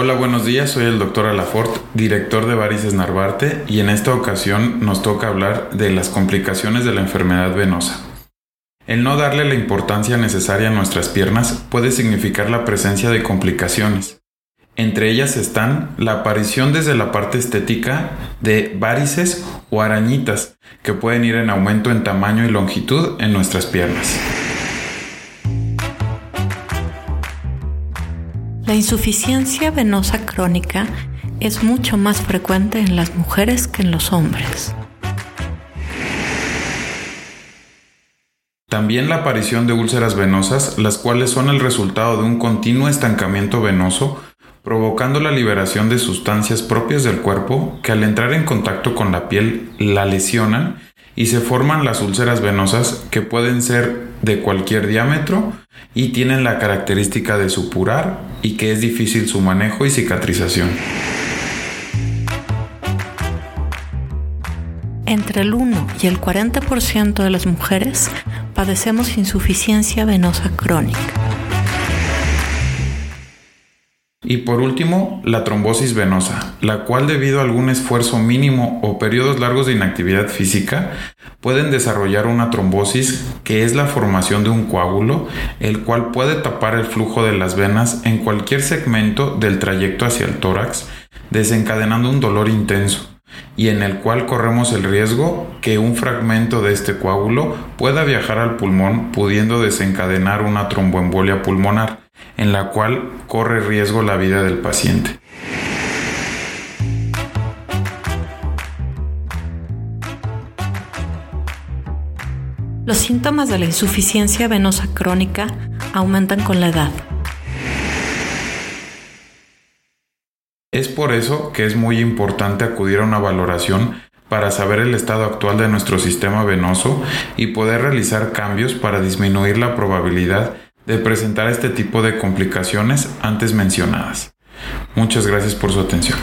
Hola, buenos días. Soy el doctor Alafort, director de Varices Narvarte, y en esta ocasión nos toca hablar de las complicaciones de la enfermedad venosa. El no darle la importancia necesaria a nuestras piernas puede significar la presencia de complicaciones. Entre ellas están la aparición desde la parte estética de varices o arañitas que pueden ir en aumento en tamaño y longitud en nuestras piernas. La insuficiencia venosa crónica es mucho más frecuente en las mujeres que en los hombres. También la aparición de úlceras venosas, las cuales son el resultado de un continuo estancamiento venoso, provocando la liberación de sustancias propias del cuerpo que al entrar en contacto con la piel la lesionan y se forman las úlceras venosas que pueden ser de cualquier diámetro y tienen la característica de supurar y que es difícil su manejo y cicatrización. Entre el 1 y el 40% de las mujeres padecemos insuficiencia venosa crónica. Y por último, la trombosis venosa, la cual debido a algún esfuerzo mínimo o periodos largos de inactividad física, pueden desarrollar una trombosis que es la formación de un coágulo, el cual puede tapar el flujo de las venas en cualquier segmento del trayecto hacia el tórax, desencadenando un dolor intenso y en el cual corremos el riesgo que un fragmento de este coágulo pueda viajar al pulmón pudiendo desencadenar una tromboembolia pulmonar en la cual corre riesgo la vida del paciente. Los síntomas de la insuficiencia venosa crónica aumentan con la edad. Es por eso que es muy importante acudir a una valoración para saber el estado actual de nuestro sistema venoso y poder realizar cambios para disminuir la probabilidad de presentar este tipo de complicaciones antes mencionadas. Muchas gracias por su atención.